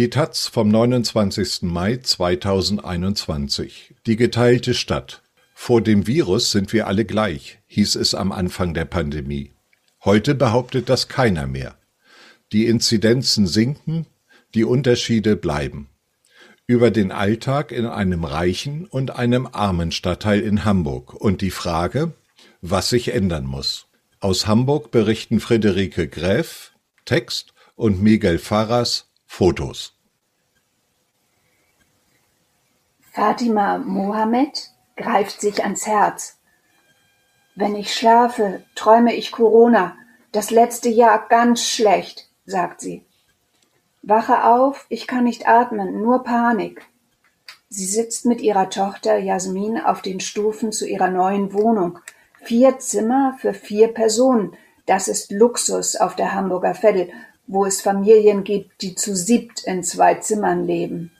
Die taz vom 29. Mai 2021 Die geteilte Stadt Vor dem Virus sind wir alle gleich, hieß es am Anfang der Pandemie. Heute behauptet das keiner mehr. Die Inzidenzen sinken, die Unterschiede bleiben. Über den Alltag in einem reichen und einem armen Stadtteil in Hamburg und die Frage, was sich ändern muss. Aus Hamburg berichten Friederike Gräf, Text und Miguel Farras, Fotos. Fatima Mohammed greift sich ans Herz. Wenn ich schlafe, träume ich Corona. Das letzte Jahr ganz schlecht, sagt sie. Wache auf, ich kann nicht atmen, nur Panik. Sie sitzt mit ihrer Tochter Jasmin auf den Stufen zu ihrer neuen Wohnung. Vier Zimmer für vier Personen. Das ist Luxus auf der Hamburger Veddel wo es Familien gibt, die zu siebt in zwei Zimmern leben.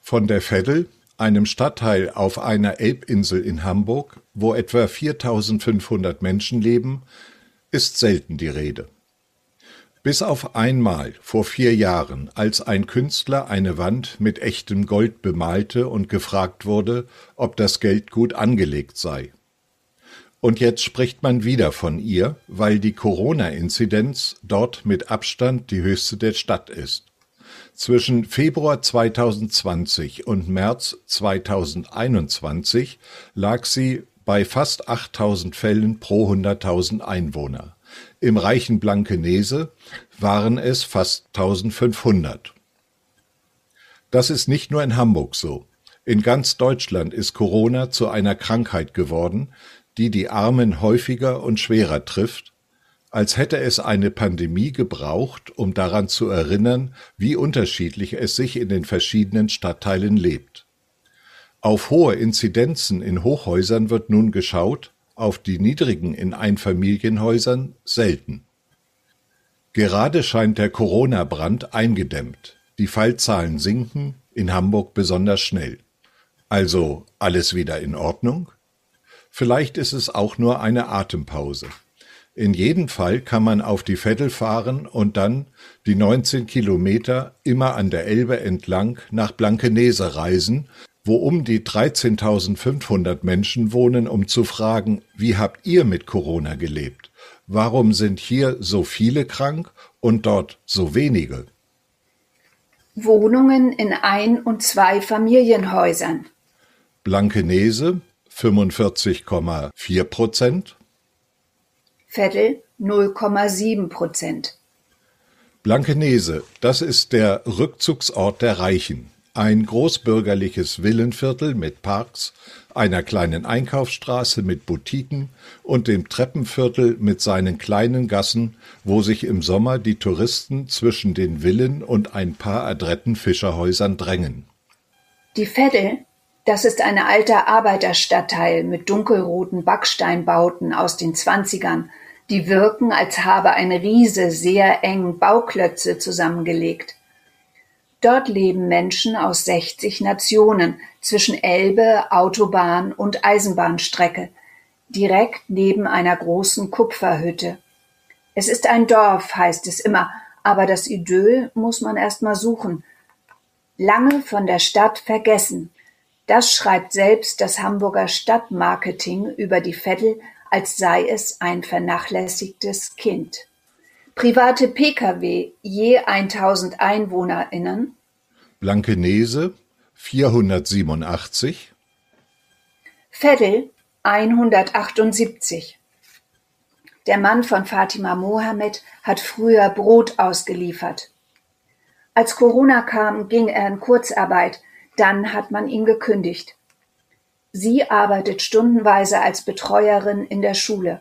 Von der Veddel, einem Stadtteil auf einer Elbinsel in Hamburg, wo etwa 4500 Menschen leben, ist selten die Rede. Bis auf einmal vor vier Jahren, als ein Künstler eine Wand mit echtem Gold bemalte und gefragt wurde, ob das Geld gut angelegt sei. Und jetzt spricht man wieder von ihr, weil die Corona-Inzidenz dort mit Abstand die höchste der Stadt ist. Zwischen Februar 2020 und März 2021 lag sie bei fast 8000 Fällen pro 100.000 Einwohner. Im reichen Blankenese waren es fast 1500. Das ist nicht nur in Hamburg so. In ganz Deutschland ist Corona zu einer Krankheit geworden, die die Armen häufiger und schwerer trifft, als hätte es eine Pandemie gebraucht, um daran zu erinnern, wie unterschiedlich es sich in den verschiedenen Stadtteilen lebt. Auf hohe Inzidenzen in Hochhäusern wird nun geschaut, auf die niedrigen in Einfamilienhäusern selten. Gerade scheint der Corona-Brand eingedämmt, die Fallzahlen sinken, in Hamburg besonders schnell. Also alles wieder in Ordnung? Vielleicht ist es auch nur eine Atempause. In jedem Fall kann man auf die Veddel fahren und dann die 19 Kilometer immer an der Elbe entlang nach Blankenese reisen, wo um die 13.500 Menschen wohnen, um zu fragen, wie habt ihr mit Corona gelebt? Warum sind hier so viele krank und dort so wenige? Wohnungen in Ein- und Zwei-Familienhäusern. Blankenese 45,4 Prozent. Veddel 0,7 Prozent. Blankenese, das ist der Rückzugsort der Reichen. Ein großbürgerliches Villenviertel mit Parks, einer kleinen Einkaufsstraße mit Boutiquen und dem Treppenviertel mit seinen kleinen Gassen, wo sich im Sommer die Touristen zwischen den Villen und ein paar adretten Fischerhäusern drängen. Die Veddel das ist ein alter Arbeiterstadtteil mit dunkelroten Backsteinbauten aus den Zwanzigern, die wirken, als habe ein Riese sehr eng Bauklötze zusammengelegt. Dort leben Menschen aus 60 Nationen zwischen Elbe, Autobahn und Eisenbahnstrecke, direkt neben einer großen Kupferhütte. Es ist ein Dorf, heißt es immer, aber das Idyll muss man erst mal suchen. Lange von der Stadt vergessen, das schreibt selbst das Hamburger Stadtmarketing über die Veddel, als sei es ein vernachlässigtes Kind. Private Pkw je 1000 EinwohnerInnen Blankenese 487 Veddel 178 Der Mann von Fatima Mohammed hat früher Brot ausgeliefert. Als Corona kam, ging er in Kurzarbeit, dann hat man ihn gekündigt. Sie arbeitet stundenweise als Betreuerin in der Schule.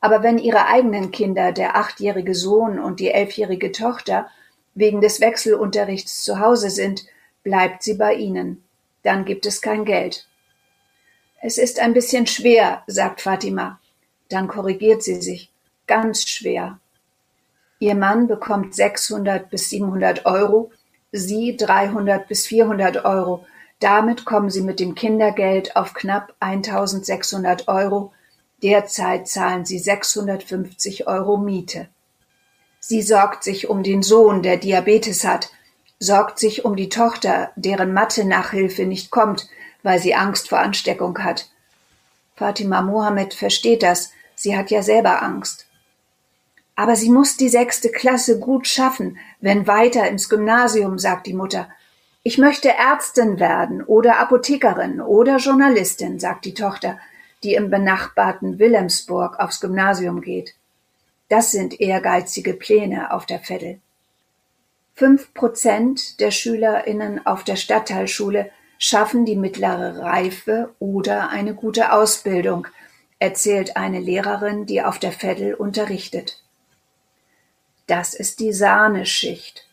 Aber wenn ihre eigenen Kinder, der achtjährige Sohn und die elfjährige Tochter, wegen des Wechselunterrichts zu Hause sind, bleibt sie bei ihnen. Dann gibt es kein Geld. Es ist ein bisschen schwer, sagt Fatima. Dann korrigiert sie sich. Ganz schwer. Ihr Mann bekommt 600 bis 700 Euro sie 300 bis 400 Euro. Damit kommen sie mit dem Kindergeld auf knapp 1600 Euro. Derzeit zahlen sie 650 Euro Miete. Sie sorgt sich um den Sohn, der Diabetes hat, sorgt sich um die Tochter, deren Mathe-Nachhilfe nicht kommt, weil sie Angst vor Ansteckung hat. Fatima Mohammed versteht das, sie hat ja selber Angst. Aber sie muss die sechste Klasse gut schaffen, wenn weiter ins Gymnasium, sagt die Mutter. Ich möchte Ärztin werden oder Apothekerin oder Journalistin, sagt die Tochter, die im benachbarten Wilhelmsburg aufs Gymnasium geht. Das sind ehrgeizige Pläne auf der Veddel. Fünf Prozent der SchülerInnen auf der Stadtteilschule schaffen die mittlere Reife oder eine gute Ausbildung, erzählt eine Lehrerin, die auf der Veddel unterrichtet. Das ist die Sahneschicht.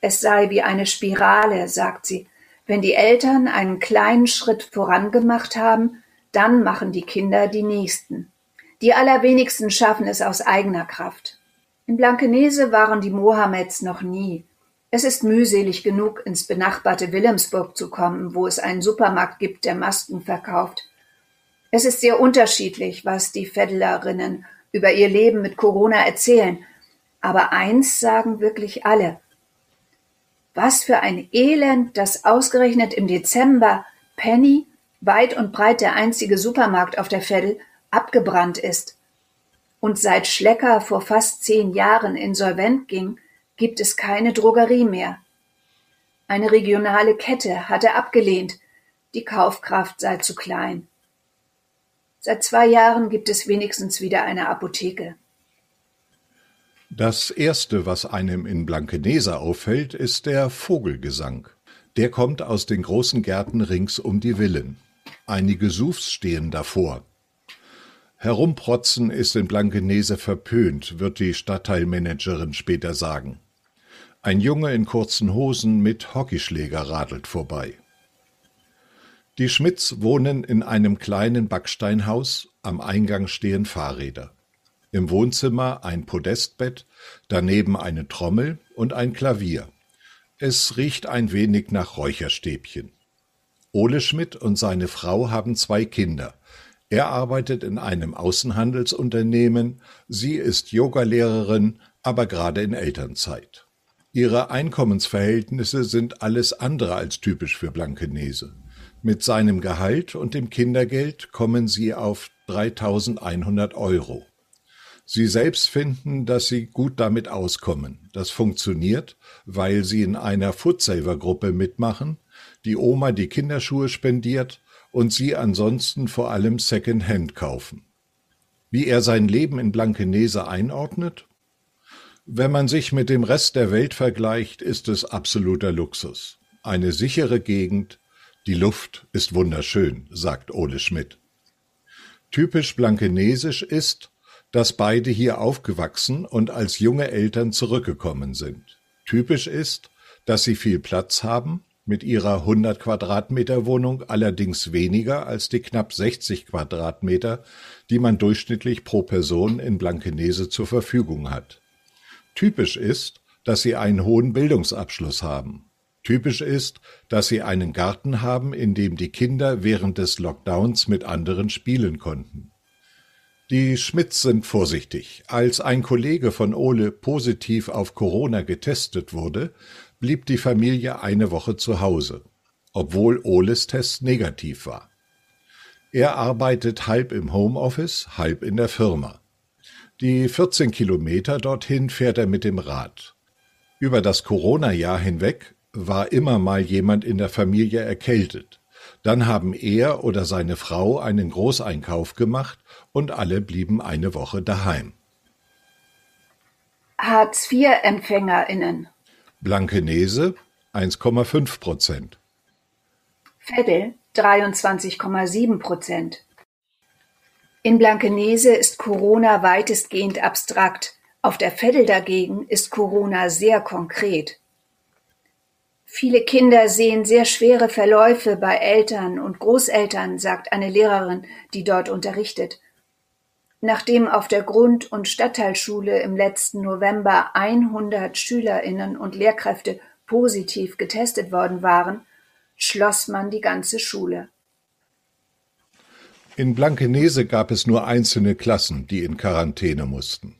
Es sei wie eine Spirale, sagt sie. Wenn die Eltern einen kleinen Schritt vorangemacht haben, dann machen die Kinder die nächsten. Die allerwenigsten schaffen es aus eigener Kraft. In Blankenese waren die Mohammeds noch nie. Es ist mühselig genug, ins benachbarte Wilhelmsburg zu kommen, wo es einen Supermarkt gibt, der Masken verkauft. Es ist sehr unterschiedlich, was die Veddlerinnen über ihr Leben mit Corona erzählen. Aber eins sagen wirklich alle. Was für ein Elend, dass ausgerechnet im Dezember Penny, weit und breit der einzige Supermarkt auf der Veddel, abgebrannt ist. Und seit Schlecker vor fast zehn Jahren insolvent ging, gibt es keine Drogerie mehr. Eine regionale Kette hatte abgelehnt, die Kaufkraft sei zu klein. Seit zwei Jahren gibt es wenigstens wieder eine Apotheke. Das erste, was einem in Blankenese auffällt, ist der Vogelgesang. Der kommt aus den großen Gärten rings um die Villen. Einige Sufs stehen davor. Herumprotzen ist in Blankenese verpönt, wird die Stadtteilmanagerin später sagen. Ein Junge in kurzen Hosen mit Hockeyschläger radelt vorbei. Die Schmidts wohnen in einem kleinen Backsteinhaus, am Eingang stehen Fahrräder. Im Wohnzimmer ein Podestbett, daneben eine Trommel und ein Klavier. Es riecht ein wenig nach Räucherstäbchen. Ole Schmidt und seine Frau haben zwei Kinder. Er arbeitet in einem Außenhandelsunternehmen, sie ist Yogalehrerin, aber gerade in Elternzeit. Ihre Einkommensverhältnisse sind alles andere als typisch für Blankenese. Mit seinem Gehalt und dem Kindergeld kommen sie auf 3100 Euro. Sie selbst finden, dass sie gut damit auskommen. Das funktioniert, weil sie in einer Foodsaver-Gruppe mitmachen, die Oma die Kinderschuhe spendiert und sie ansonsten vor allem Secondhand kaufen. Wie er sein Leben in Blankenese einordnet? Wenn man sich mit dem Rest der Welt vergleicht, ist es absoluter Luxus. Eine sichere Gegend, die Luft ist wunderschön, sagt Ole Schmidt. Typisch blankenesisch ist, dass beide hier aufgewachsen und als junge Eltern zurückgekommen sind. Typisch ist, dass sie viel Platz haben, mit ihrer 100 Quadratmeter Wohnung allerdings weniger als die knapp 60 Quadratmeter, die man durchschnittlich pro Person in Blankenese zur Verfügung hat. Typisch ist, dass sie einen hohen Bildungsabschluss haben. Typisch ist, dass sie einen Garten haben, in dem die Kinder während des Lockdowns mit anderen spielen konnten. Die Schmidts sind vorsichtig. Als ein Kollege von Ole positiv auf Corona getestet wurde, blieb die Familie eine Woche zu Hause, obwohl Oles Test negativ war. Er arbeitet halb im Homeoffice, halb in der Firma. Die 14 Kilometer dorthin fährt er mit dem Rad. Über das Corona-Jahr hinweg war immer mal jemand in der Familie erkältet. Dann haben er oder seine Frau einen Großeinkauf gemacht und alle blieben eine Woche daheim. Hartz-IV-EmpfängerInnen. Blankenese 1,5 Prozent. Veddel 23,7 Prozent. In Blankenese ist Corona weitestgehend abstrakt, auf der Veddel dagegen ist Corona sehr konkret. Viele Kinder sehen sehr schwere Verläufe bei Eltern und Großeltern, sagt eine Lehrerin, die dort unterrichtet. Nachdem auf der Grund- und Stadtteilschule im letzten November 100 Schülerinnen und Lehrkräfte positiv getestet worden waren, schloss man die ganze Schule. In Blankenese gab es nur einzelne Klassen, die in Quarantäne mussten.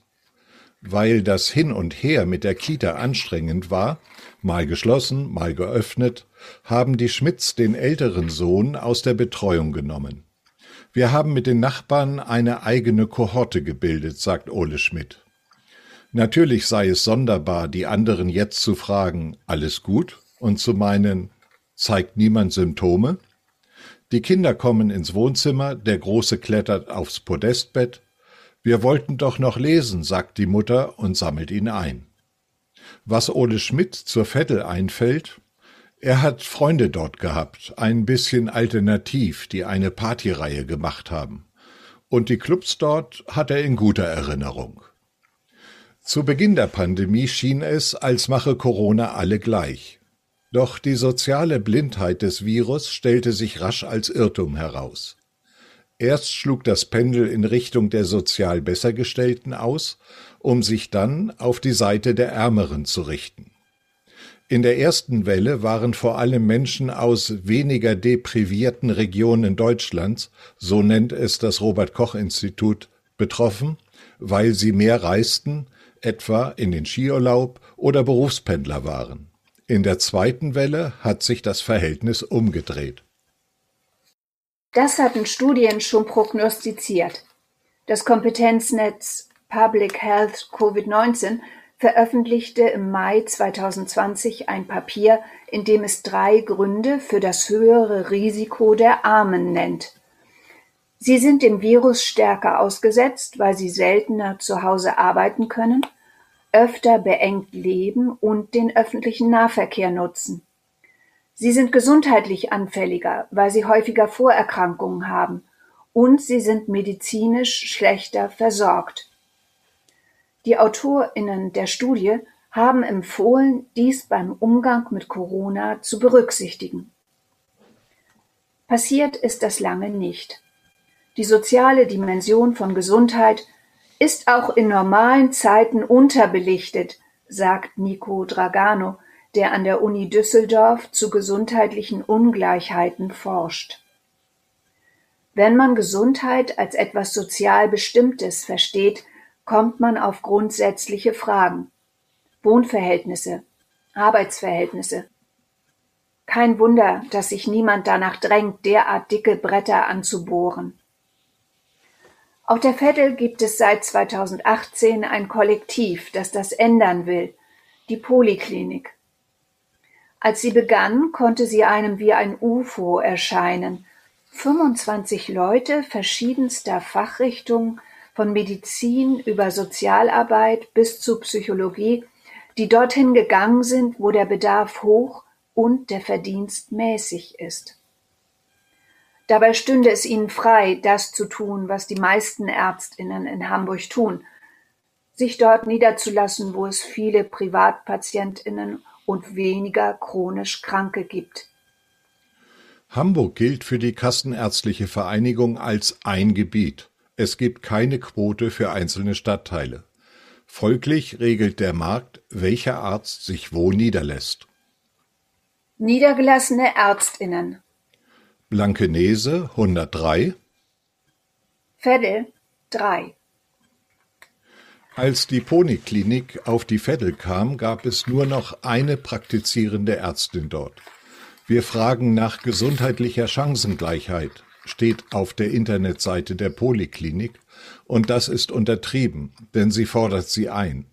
weil das Hin und Her mit der Kita anstrengend war, mal geschlossen, mal geöffnet, haben die Schmidts den älteren Sohn aus der Betreuung genommen. Wir haben mit den Nachbarn eine eigene Kohorte gebildet, sagt Ole Schmidt. Natürlich sei es sonderbar, die anderen jetzt zu fragen, alles gut? Und zu meinen, zeigt niemand Symptome? Die Kinder kommen ins Wohnzimmer, der Große klettert aufs Podestbett. Wir wollten doch noch lesen, sagt die Mutter und sammelt ihn ein. Was Ole Schmidt zur Vettel einfällt, er hat Freunde dort gehabt, ein bisschen alternativ, die eine Partyreihe gemacht haben. Und die Clubs dort hat er in guter Erinnerung. Zu Beginn der Pandemie schien es, als mache Corona alle gleich. Doch die soziale Blindheit des Virus stellte sich rasch als Irrtum heraus. Erst schlug das Pendel in Richtung der sozial Bessergestellten aus, um sich dann auf die Seite der Ärmeren zu richten. In der ersten Welle waren vor allem Menschen aus weniger deprivierten Regionen Deutschlands, so nennt es das Robert Koch Institut, betroffen, weil sie mehr reisten, etwa in den Skiurlaub oder Berufspendler waren. In der zweiten Welle hat sich das Verhältnis umgedreht. Das hatten Studien schon prognostiziert. Das Kompetenznetz Public Health Covid-19 veröffentlichte im Mai 2020 ein Papier, in dem es drei Gründe für das höhere Risiko der Armen nennt. Sie sind dem Virus stärker ausgesetzt, weil sie seltener zu Hause arbeiten können öfter beengt leben und den öffentlichen Nahverkehr nutzen. Sie sind gesundheitlich anfälliger, weil sie häufiger Vorerkrankungen haben und sie sind medizinisch schlechter versorgt. Die Autorinnen der Studie haben empfohlen, dies beim Umgang mit Corona zu berücksichtigen. Passiert ist das lange nicht. Die soziale Dimension von Gesundheit ist auch in normalen Zeiten unterbelichtet, sagt Nico Dragano, der an der Uni Düsseldorf zu gesundheitlichen Ungleichheiten forscht. Wenn man Gesundheit als etwas sozial Bestimmtes versteht, kommt man auf grundsätzliche Fragen. Wohnverhältnisse, Arbeitsverhältnisse. Kein Wunder, dass sich niemand danach drängt, derart dicke Bretter anzubohren. Auf der Veddel gibt es seit 2018 ein Kollektiv, das das ändern will, die Poliklinik. Als sie begann, konnte sie einem wie ein UFO erscheinen. 25 Leute verschiedenster Fachrichtungen, von Medizin über Sozialarbeit bis zu Psychologie, die dorthin gegangen sind, wo der Bedarf hoch und der Verdienst mäßig ist. Dabei stünde es ihnen frei, das zu tun, was die meisten Ärztinnen in Hamburg tun, sich dort niederzulassen, wo es viele Privatpatientinnen und weniger chronisch Kranke gibt. Hamburg gilt für die Kassenärztliche Vereinigung als ein Gebiet. Es gibt keine Quote für einzelne Stadtteile. Folglich regelt der Markt, welcher Arzt sich wo niederlässt. Niedergelassene Ärztinnen Blankenese hundertdrei Veddel drei Als die Poniklinik auf die Veddel kam, gab es nur noch eine praktizierende Ärztin dort. Wir fragen nach gesundheitlicher Chancengleichheit, steht auf der Internetseite der Poliklinik, und das ist untertrieben, denn sie fordert sie ein.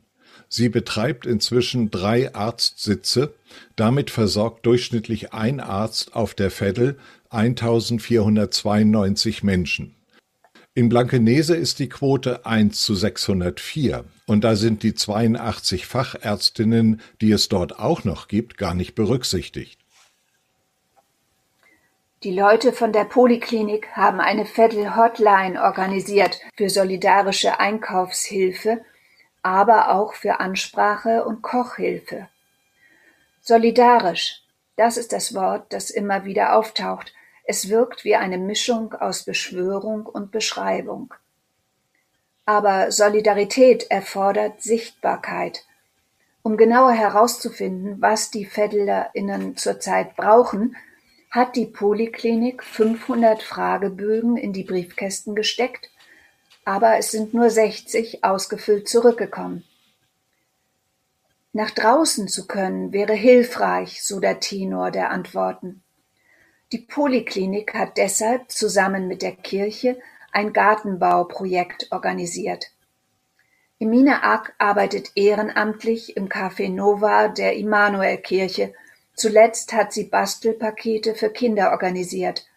Sie betreibt inzwischen drei Arztsitze, damit versorgt durchschnittlich ein Arzt auf der Veddel 1492 Menschen. In Blankenese ist die Quote 1 zu 604 und da sind die 82 Fachärztinnen, die es dort auch noch gibt, gar nicht berücksichtigt. Die Leute von der Poliklinik haben eine Vettel Hotline organisiert für solidarische Einkaufshilfe, aber auch für Ansprache und Kochhilfe. Solidarisch, das ist das Wort, das immer wieder auftaucht, es wirkt wie eine Mischung aus Beschwörung und Beschreibung. Aber Solidarität erfordert Sichtbarkeit. Um genauer herauszufinden, was die VeddlerInnen zurzeit brauchen, hat die Poliklinik 500 Fragebögen in die Briefkästen gesteckt, aber es sind nur 60 ausgefüllt zurückgekommen. Nach draußen zu können wäre hilfreich, so der Tenor der Antworten. Die Poliklinik hat deshalb zusammen mit der Kirche ein Gartenbauprojekt organisiert. Emine Ack arbeitet ehrenamtlich im Café Nova der Immanuelkirche. Zuletzt hat sie Bastelpakete für Kinder organisiert.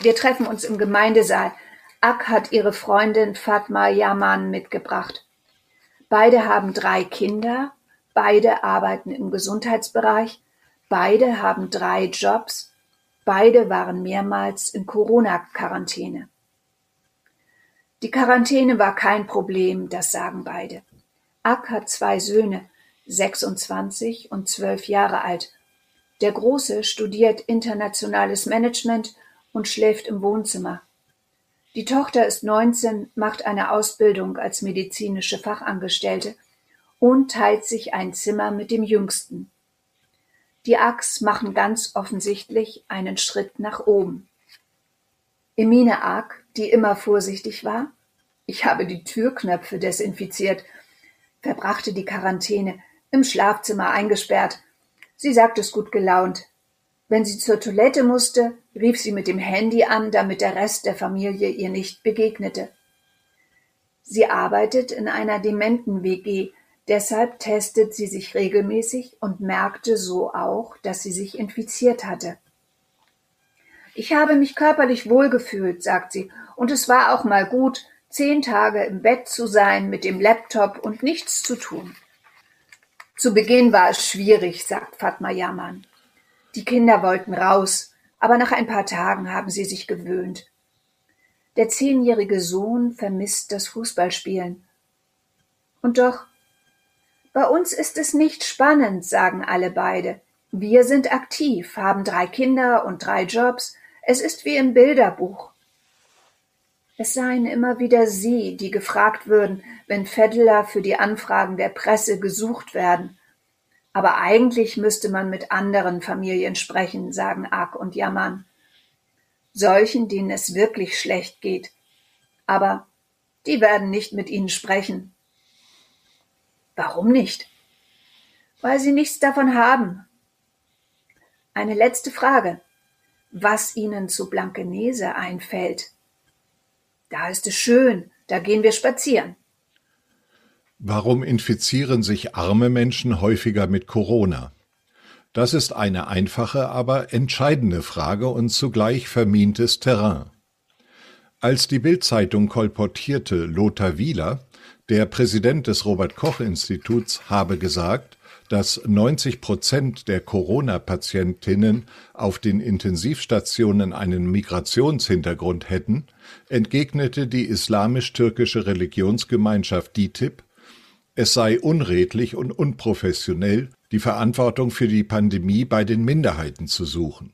Wir treffen uns im Gemeindesaal. Ack hat ihre Freundin Fatma Yaman mitgebracht. Beide haben drei Kinder, beide arbeiten im Gesundheitsbereich, beide haben drei Jobs, beide waren mehrmals in Corona-Quarantäne. Die Quarantäne war kein Problem, das sagen beide. Ack hat zwei Söhne, 26 und 12 Jahre alt. Der Große studiert internationales Management und schläft im Wohnzimmer. Die Tochter ist 19, macht eine Ausbildung als medizinische Fachangestellte und teilt sich ein Zimmer mit dem Jüngsten. Die Acks machen ganz offensichtlich einen Schritt nach oben. Emine Ack, die immer vorsichtig war, ich habe die Türknöpfe desinfiziert, verbrachte die Quarantäne im Schlafzimmer eingesperrt. Sie sagt es gut gelaunt. Wenn sie zur Toilette musste, rief sie mit dem Handy an, damit der Rest der Familie ihr nicht begegnete. Sie arbeitet in einer Dementen-WG, deshalb testet sie sich regelmäßig und merkte so auch, dass sie sich infiziert hatte. Ich habe mich körperlich wohlgefühlt, sagt sie, und es war auch mal gut, zehn Tage im Bett zu sein mit dem Laptop und nichts zu tun. Zu Beginn war es schwierig, sagt Fatma Yaman. Die Kinder wollten raus, aber nach ein paar Tagen haben sie sich gewöhnt. Der zehnjährige Sohn vermisst das Fußballspielen. Und doch, bei uns ist es nicht spannend, sagen alle beide. Wir sind aktiv, haben drei Kinder und drei Jobs, es ist wie im Bilderbuch. Es seien immer wieder Sie, die gefragt würden, wenn Fedler für die Anfragen der Presse gesucht werden. Aber eigentlich müsste man mit anderen Familien sprechen, sagen Ark und jammern. Solchen, denen es wirklich schlecht geht. Aber die werden nicht mit Ihnen sprechen. Warum nicht? Weil sie nichts davon haben. Eine letzte Frage was ihnen zu Blankenese einfällt. Da ist es schön, da gehen wir spazieren. Warum infizieren sich arme Menschen häufiger mit Corona? Das ist eine einfache, aber entscheidende Frage und zugleich vermintes Terrain. Als die Bildzeitung kolportierte, Lothar Wieler, der Präsident des Robert Koch Instituts, habe gesagt, dass 90 Prozent der Corona-Patientinnen auf den Intensivstationen einen Migrationshintergrund hätten, entgegnete die islamisch-türkische Religionsgemeinschaft DITIB, es sei unredlich und unprofessionell, die Verantwortung für die Pandemie bei den Minderheiten zu suchen.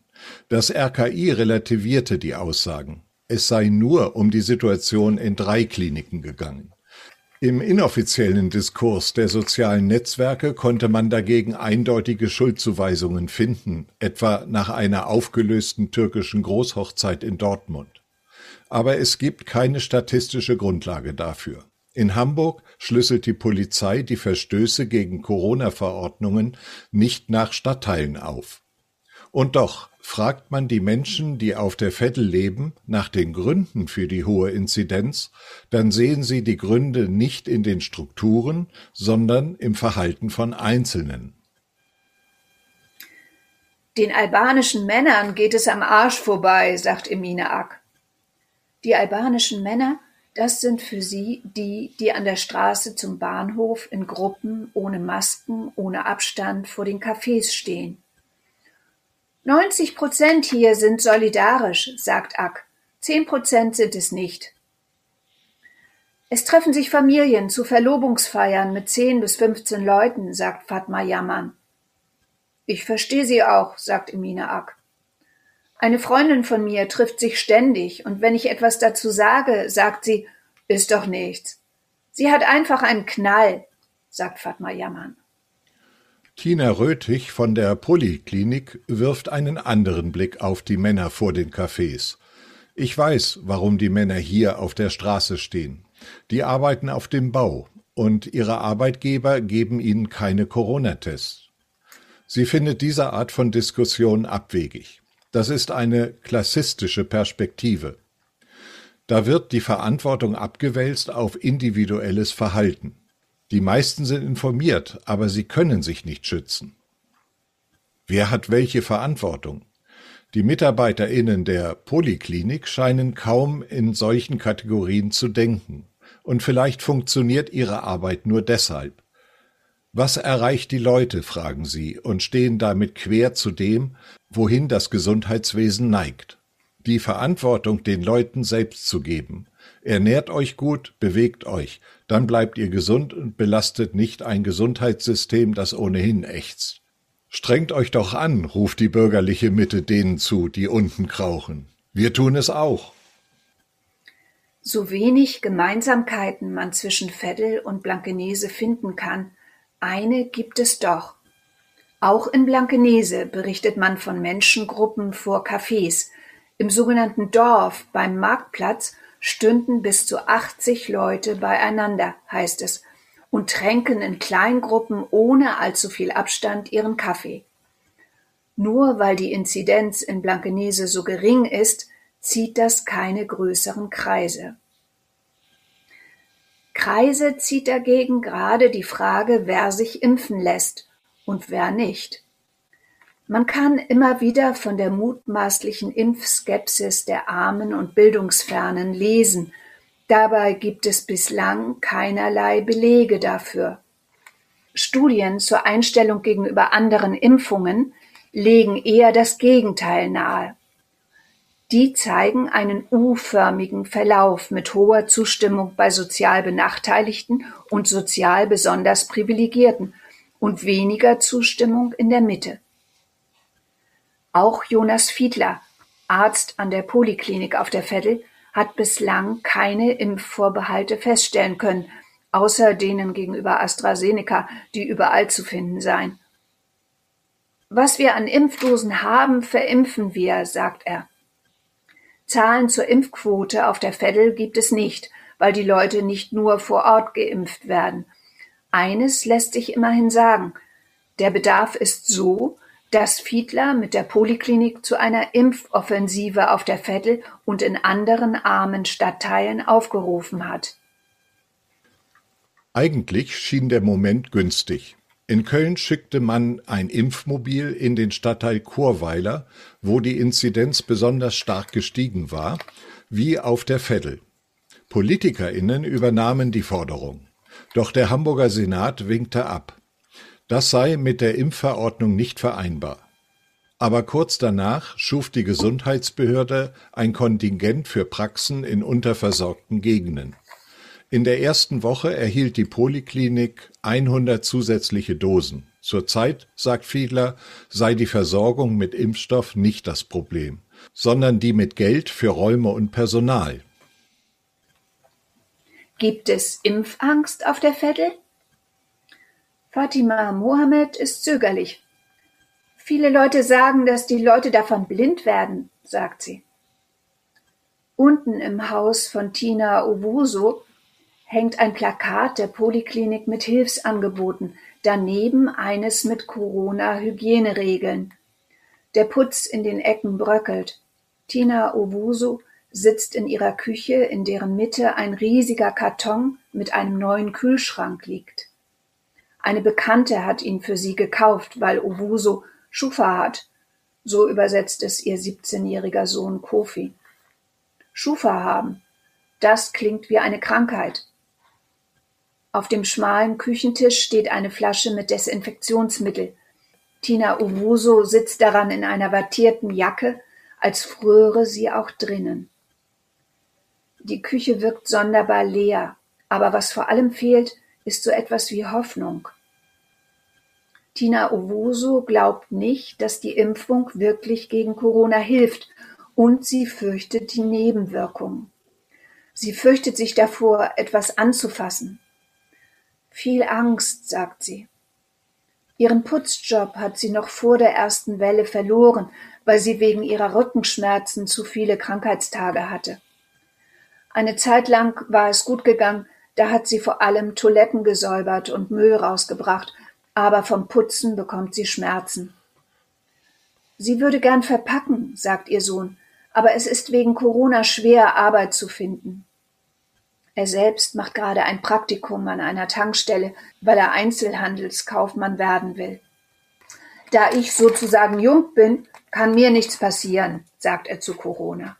Das RKI relativierte die Aussagen. Es sei nur um die Situation in drei Kliniken gegangen. Im inoffiziellen Diskurs der sozialen Netzwerke konnte man dagegen eindeutige Schuldzuweisungen finden, etwa nach einer aufgelösten türkischen Großhochzeit in Dortmund. Aber es gibt keine statistische Grundlage dafür. In Hamburg schlüsselt die Polizei die Verstöße gegen Corona-Verordnungen nicht nach Stadtteilen auf. Und doch, Fragt man die Menschen, die auf der Veddel leben, nach den Gründen für die hohe Inzidenz, dann sehen sie die Gründe nicht in den Strukturen, sondern im Verhalten von Einzelnen. Den albanischen Männern geht es am Arsch vorbei, sagt Emine Ack. Die albanischen Männer, das sind für sie die, die an der Straße zum Bahnhof in Gruppen, ohne Masken, ohne Abstand vor den Cafés stehen. Neunzig Prozent hier sind solidarisch, sagt Ack, zehn Prozent sind es nicht. Es treffen sich Familien zu Verlobungsfeiern mit zehn bis fünfzehn Leuten, sagt Fatma Yaman. Ich verstehe sie auch, sagt Emine Ack. Eine Freundin von mir trifft sich ständig, und wenn ich etwas dazu sage, sagt sie, ist doch nichts. Sie hat einfach einen Knall, sagt Fatma Yaman. Tina Röthig von der Poliklinik wirft einen anderen Blick auf die Männer vor den Cafés. Ich weiß, warum die Männer hier auf der Straße stehen. Die arbeiten auf dem Bau. und ihre Arbeitgeber geben ihnen keine Corona-Tests. Sie findet diese Art von Diskussion abwegig. Das ist eine klassistische Perspektive. Da wird die Verantwortung abgewälzt auf individuelles Verhalten. Die meisten sind informiert, aber sie können sich nicht schützen. Wer hat welche Verantwortung? Die MitarbeiterInnen der Poliklinik scheinen kaum in solchen Kategorien zu denken. Und vielleicht funktioniert ihre Arbeit nur deshalb. Was erreicht die Leute, fragen sie, und stehen damit quer zu dem, wohin das Gesundheitswesen neigt. Die Verantwortung den Leuten selbst zu geben. Ernährt euch gut, bewegt euch, dann bleibt ihr gesund und belastet nicht ein Gesundheitssystem, das ohnehin ächzt. Strengt euch doch an, ruft die bürgerliche Mitte denen zu, die unten krauchen. Wir tun es auch. So wenig Gemeinsamkeiten man zwischen Veddel und Blankenese finden kann, eine gibt es doch. Auch in Blankenese berichtet man von Menschengruppen vor Cafés. Im sogenannten Dorf beim Marktplatz stünden bis zu 80 Leute beieinander, heißt es, und tränken in Kleingruppen ohne allzu viel Abstand ihren Kaffee. Nur weil die Inzidenz in Blankenese so gering ist, zieht das keine größeren Kreise. Kreise zieht dagegen gerade die Frage, wer sich impfen lässt und wer nicht. Man kann immer wieder von der mutmaßlichen Impfskepsis der Armen und Bildungsfernen lesen Dabei gibt es bislang keinerlei Belege dafür. Studien zur Einstellung gegenüber anderen Impfungen legen eher das Gegenteil nahe. Die zeigen einen U-förmigen Verlauf mit hoher Zustimmung bei sozial Benachteiligten und sozial besonders Privilegierten und weniger Zustimmung in der Mitte. Auch Jonas Fiedler, Arzt an der Poliklinik auf der Veddel, hat bislang keine Impfvorbehalte feststellen können, außer denen gegenüber AstraZeneca, die überall zu finden seien. Was wir an Impfdosen haben, verimpfen wir, sagt er. Zahlen zur Impfquote auf der Veddel gibt es nicht, weil die Leute nicht nur vor Ort geimpft werden. Eines lässt sich immerhin sagen. Der Bedarf ist so, dass Fiedler mit der Poliklinik zu einer Impfoffensive auf der Veddel und in anderen armen Stadtteilen aufgerufen hat. Eigentlich schien der Moment günstig. In Köln schickte man ein Impfmobil in den Stadtteil Chorweiler, wo die Inzidenz besonders stark gestiegen war, wie auf der Veddel. PolitikerInnen übernahmen die Forderung. Doch der Hamburger Senat winkte ab. Das sei mit der Impfverordnung nicht vereinbar. Aber kurz danach schuf die Gesundheitsbehörde ein Kontingent für Praxen in unterversorgten Gegenden. In der ersten Woche erhielt die Poliklinik 100 zusätzliche Dosen. Zurzeit, sagt Fiedler, sei die Versorgung mit Impfstoff nicht das Problem, sondern die mit Geld für Räume und Personal. Gibt es Impfangst auf der Vettel? Fatima Mohammed ist zögerlich. Viele Leute sagen, dass die Leute davon blind werden, sagt sie. Unten im Haus von Tina Owusu hängt ein Plakat der Poliklinik mit Hilfsangeboten, daneben eines mit Corona-Hygieneregeln. Der Putz in den Ecken bröckelt. Tina Owusu sitzt in ihrer Küche, in deren Mitte ein riesiger Karton mit einem neuen Kühlschrank liegt. Eine Bekannte hat ihn für sie gekauft, weil Owusu Schufa hat. So übersetzt es ihr 17-jähriger Sohn Kofi. Schufa haben. Das klingt wie eine Krankheit. Auf dem schmalen Küchentisch steht eine Flasche mit Desinfektionsmittel. Tina Owusu sitzt daran in einer wattierten Jacke, als fröre sie auch drinnen. Die Küche wirkt sonderbar leer, aber was vor allem fehlt, ist so etwas wie Hoffnung. Tina Owusu glaubt nicht, dass die Impfung wirklich gegen Corona hilft und sie fürchtet die Nebenwirkungen. Sie fürchtet sich davor, etwas anzufassen. Viel Angst, sagt sie. Ihren Putzjob hat sie noch vor der ersten Welle verloren, weil sie wegen ihrer Rückenschmerzen zu viele Krankheitstage hatte. Eine Zeit lang war es gut gegangen, Da hat sie vor allem Toiletten gesäubert und Müll rausgebracht, aber vom Putzen bekommt sie Schmerzen. Sie würde gern verpacken, sagt ihr Sohn, aber es ist wegen Corona schwer, Arbeit zu finden. Er selbst macht gerade ein Praktikum an einer Tankstelle, weil er Einzelhandelskaufmann werden will. Da ich sozusagen jung bin, kann mir nichts passieren, sagt er zu Corona.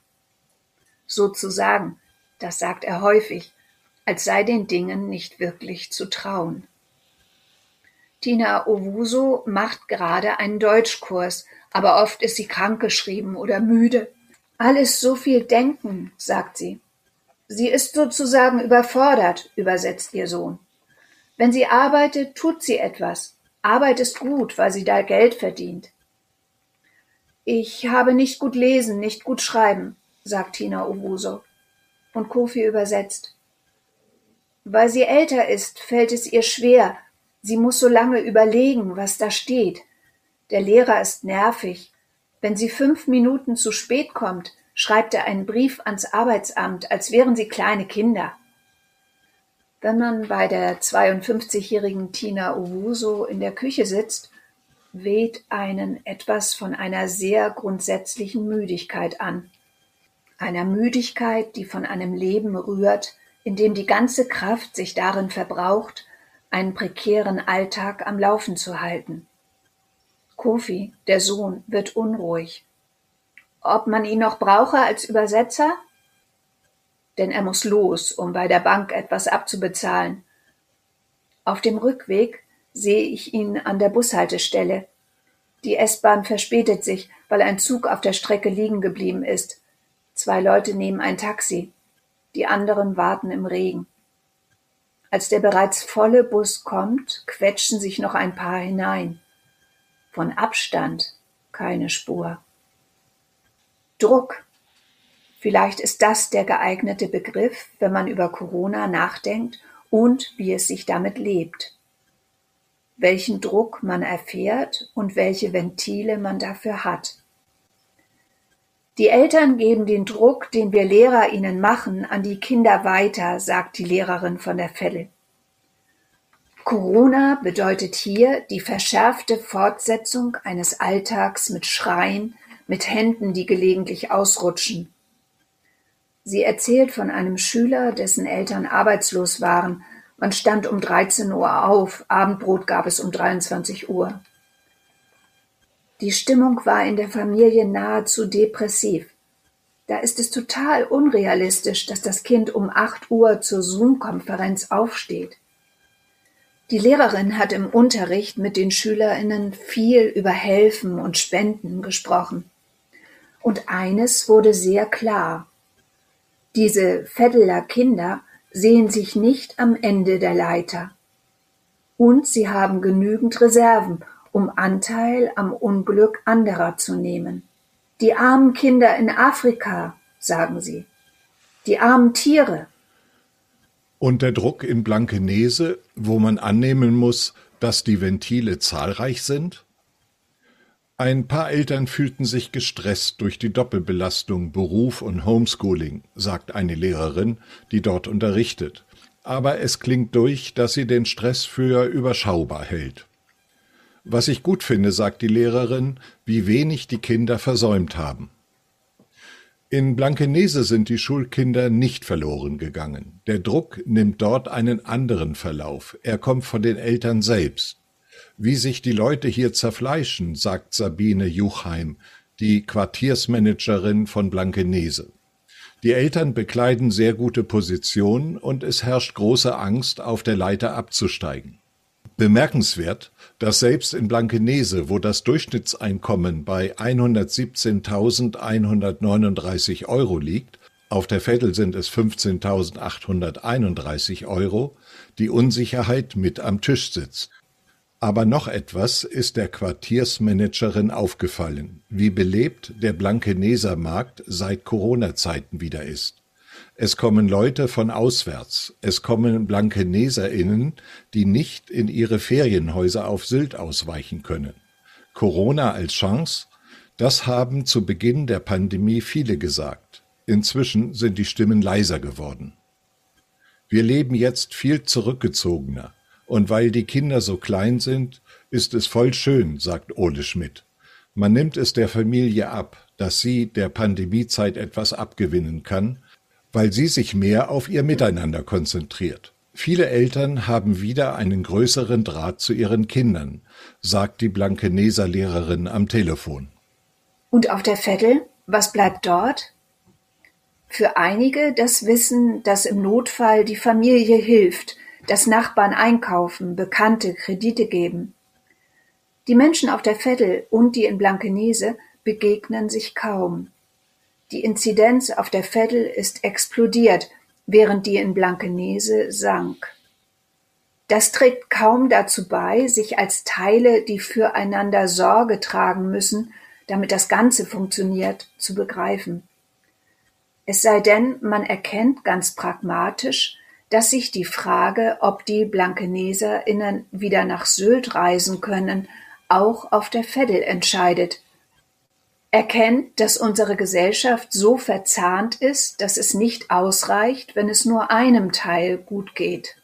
Sozusagen, das sagt er häufig, als sei den Dingen nicht wirklich zu trauen. Tina Owuso macht gerade einen Deutschkurs, aber oft ist sie krankgeschrieben oder müde. Alles so viel Denken, sagt sie. Sie ist sozusagen überfordert, übersetzt ihr Sohn. Wenn sie arbeitet, tut sie etwas. Arbeit ist gut, weil sie da Geld verdient. Ich habe nicht gut lesen, nicht gut schreiben, sagt Tina Owuso. Und Kofi übersetzt. Weil sie älter ist, fällt es ihr schwer. Sie muss so lange überlegen, was da steht. Der Lehrer ist nervig. Wenn sie fünf Minuten zu spät kommt, schreibt er einen Brief ans Arbeitsamt, als wären sie kleine Kinder. Wenn man bei der 52-jährigen Tina Owuso in der Küche sitzt, weht einen etwas von einer sehr grundsätzlichen Müdigkeit an. Einer Müdigkeit, die von einem Leben rührt, in dem die ganze Kraft sich darin verbraucht, einen prekären Alltag am Laufen zu halten. Kofi, der Sohn, wird unruhig ob man ihn noch brauche als Übersetzer? Denn er muss los, um bei der Bank etwas abzubezahlen. Auf dem Rückweg sehe ich ihn an der Bushaltestelle. Die S-Bahn verspätet sich, weil ein Zug auf der Strecke liegen geblieben ist. Zwei Leute nehmen ein Taxi, die anderen warten im Regen. Als der bereits volle Bus kommt, quetschen sich noch ein paar hinein. Von Abstand keine Spur. Druck. Vielleicht ist das der geeignete Begriff, wenn man über Corona nachdenkt und wie es sich damit lebt. Welchen Druck man erfährt und welche Ventile man dafür hat. Die Eltern geben den Druck, den wir Lehrer ihnen machen, an die Kinder weiter, sagt die Lehrerin von der Felle. Corona bedeutet hier die verschärfte Fortsetzung eines Alltags mit Schreien, mit Händen, die gelegentlich ausrutschen. Sie erzählt von einem Schüler, dessen Eltern arbeitslos waren. Man stand um 13 Uhr auf, Abendbrot gab es um 23 Uhr. Die Stimmung war in der Familie nahezu depressiv. Da ist es total unrealistisch, dass das Kind um 8 Uhr zur Zoom-Konferenz aufsteht. Die Lehrerin hat im Unterricht mit den Schülerinnen viel über Helfen und Spenden gesprochen. Und eines wurde sehr klar. Diese Veddeler Kinder sehen sich nicht am Ende der Leiter. Und sie haben genügend Reserven, um Anteil am Unglück anderer zu nehmen. Die armen Kinder in Afrika, sagen sie. Die armen Tiere. Und der Druck in Blankenese, wo man annehmen muss, dass die Ventile zahlreich sind? Ein paar Eltern fühlten sich gestresst durch die Doppelbelastung Beruf und Homeschooling, sagt eine Lehrerin, die dort unterrichtet. Aber es klingt durch, dass sie den Stress für überschaubar hält. Was ich gut finde, sagt die Lehrerin, wie wenig die Kinder versäumt haben. In Blankenese sind die Schulkinder nicht verloren gegangen. Der Druck nimmt dort einen anderen Verlauf. Er kommt von den Eltern selbst. Wie sich die Leute hier zerfleischen, sagt Sabine Juchheim, die Quartiersmanagerin von Blankenese. Die Eltern bekleiden sehr gute Positionen und es herrscht große Angst, auf der Leiter abzusteigen. Bemerkenswert, dass selbst in Blankenese, wo das Durchschnittseinkommen bei 117.139 Euro liegt, auf der Vettel sind es 15.831 Euro, die Unsicherheit mit am Tisch sitzt. Aber noch etwas ist der Quartiersmanagerin aufgefallen, wie belebt der Blankeneser Markt seit Corona-Zeiten wieder ist. Es kommen Leute von auswärts, es kommen BlankeneserInnen, die nicht in ihre Ferienhäuser auf Sylt ausweichen können. Corona als Chance? Das haben zu Beginn der Pandemie viele gesagt. Inzwischen sind die Stimmen leiser geworden. Wir leben jetzt viel zurückgezogener. Und weil die Kinder so klein sind, ist es voll schön, sagt Ole Schmidt. Man nimmt es der Familie ab, dass sie der Pandemiezeit etwas abgewinnen kann, weil sie sich mehr auf ihr Miteinander konzentriert. Viele Eltern haben wieder einen größeren Draht zu ihren Kindern, sagt die Blankeneser Lehrerin am Telefon. Und auf der Vettel, was bleibt dort? Für einige das Wissen, dass im Notfall die Familie hilft, dass Nachbarn einkaufen, Bekannte Kredite geben. Die Menschen auf der Vettel und die in Blankenese begegnen sich kaum. Die Inzidenz auf der Vettel ist explodiert, während die in Blankenese sank. Das trägt kaum dazu bei, sich als Teile, die füreinander Sorge tragen müssen, damit das Ganze funktioniert, zu begreifen. Es sei denn, man erkennt ganz pragmatisch, dass sich die Frage, ob die BlankeneserInnen wieder nach Sylt reisen können, auch auf der Veddel entscheidet. Erkennt, dass unsere Gesellschaft so verzahnt ist, dass es nicht ausreicht, wenn es nur einem Teil gut geht.